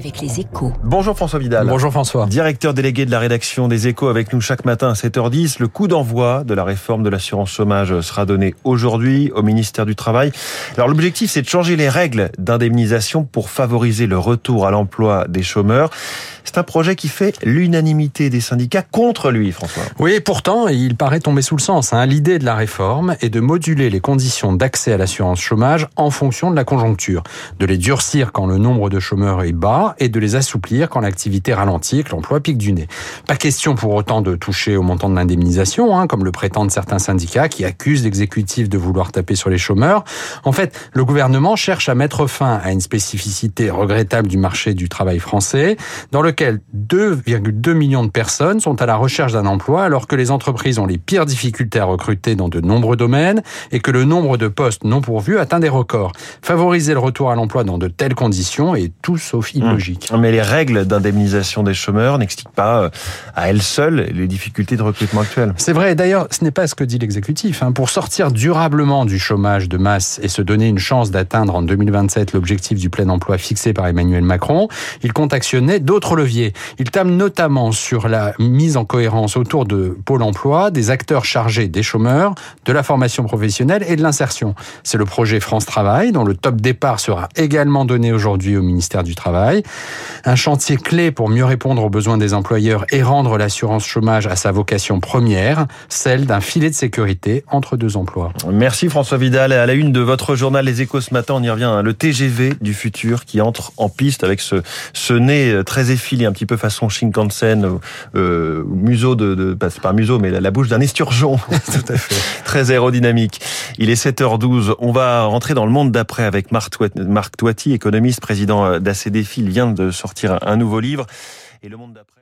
avec les échos. Bonjour François Vidal. Bonjour François. Directeur délégué de la rédaction des échos avec nous chaque matin à 7h10. Le coup d'envoi de la réforme de l'assurance chômage sera donné aujourd'hui au ministère du Travail. Alors l'objectif c'est de changer les règles d'indemnisation pour favoriser le retour à l'emploi des chômeurs. C'est un projet qui fait l'unanimité des syndicats contre lui, François. Oui, pourtant, il paraît tomber sous le sens. Hein. L'idée de la réforme est de moduler les conditions d'accès à l'assurance chômage en fonction de la conjoncture, de les durcir quand le nombre de chômeurs est bas et de les assouplir quand l'activité ralentit que l'emploi pique du nez. Pas question pour autant de toucher au montant de l'indemnisation, hein, comme le prétendent certains syndicats qui accusent l'exécutif de vouloir taper sur les chômeurs. En fait, le gouvernement cherche à mettre fin à une spécificité regrettable du marché du travail français, dans lequel 2,2 millions de personnes sont à la recherche d'un emploi alors que les entreprises ont les pires difficultés à recruter dans de nombreux domaines et que le nombre de postes non pourvus atteint des records. Favoriser le retour à l'emploi dans de telles conditions est tout sauf mmh. illogique. Mais les règles d'indemnisation des chômeurs n'expliquent pas euh, à elles seules les difficultés de recrutement actuelles. C'est vrai, d'ailleurs, ce n'est pas ce que dit l'exécutif. Hein. Pour sortir durablement du chômage de masse et se donner une chance d'atteindre en 2027 l'objectif du plein emploi fixé par Emmanuel Macron, il compte actionner d'autres Il table notamment sur la mise en cohérence autour de Pôle emploi des acteurs chargés des chômeurs, de la formation professionnelle et de l'insertion. C'est le projet France Travail, dont le top départ sera également donné aujourd'hui au ministère du Travail. Un chantier clé pour mieux répondre aux besoins des employeurs et rendre l'assurance chômage à sa vocation première, celle d'un filet de sécurité entre deux emplois. Merci François Vidal. À la une de votre journal Les Échos ce matin, on y revient. Hein. Le TGV du futur qui entre en piste avec ce, ce nez très efficace un petit peu façon Shinkansen, euh, museau de, de c'est pas museau, mais la, bouche d'un esturgeon. Tout à fait. Très aérodynamique. Il est 7h12. On va rentrer dans le monde d'après avec Marc Toiti, économiste, président d'ACDFI. Il vient de sortir un nouveau livre. Et le monde d'après.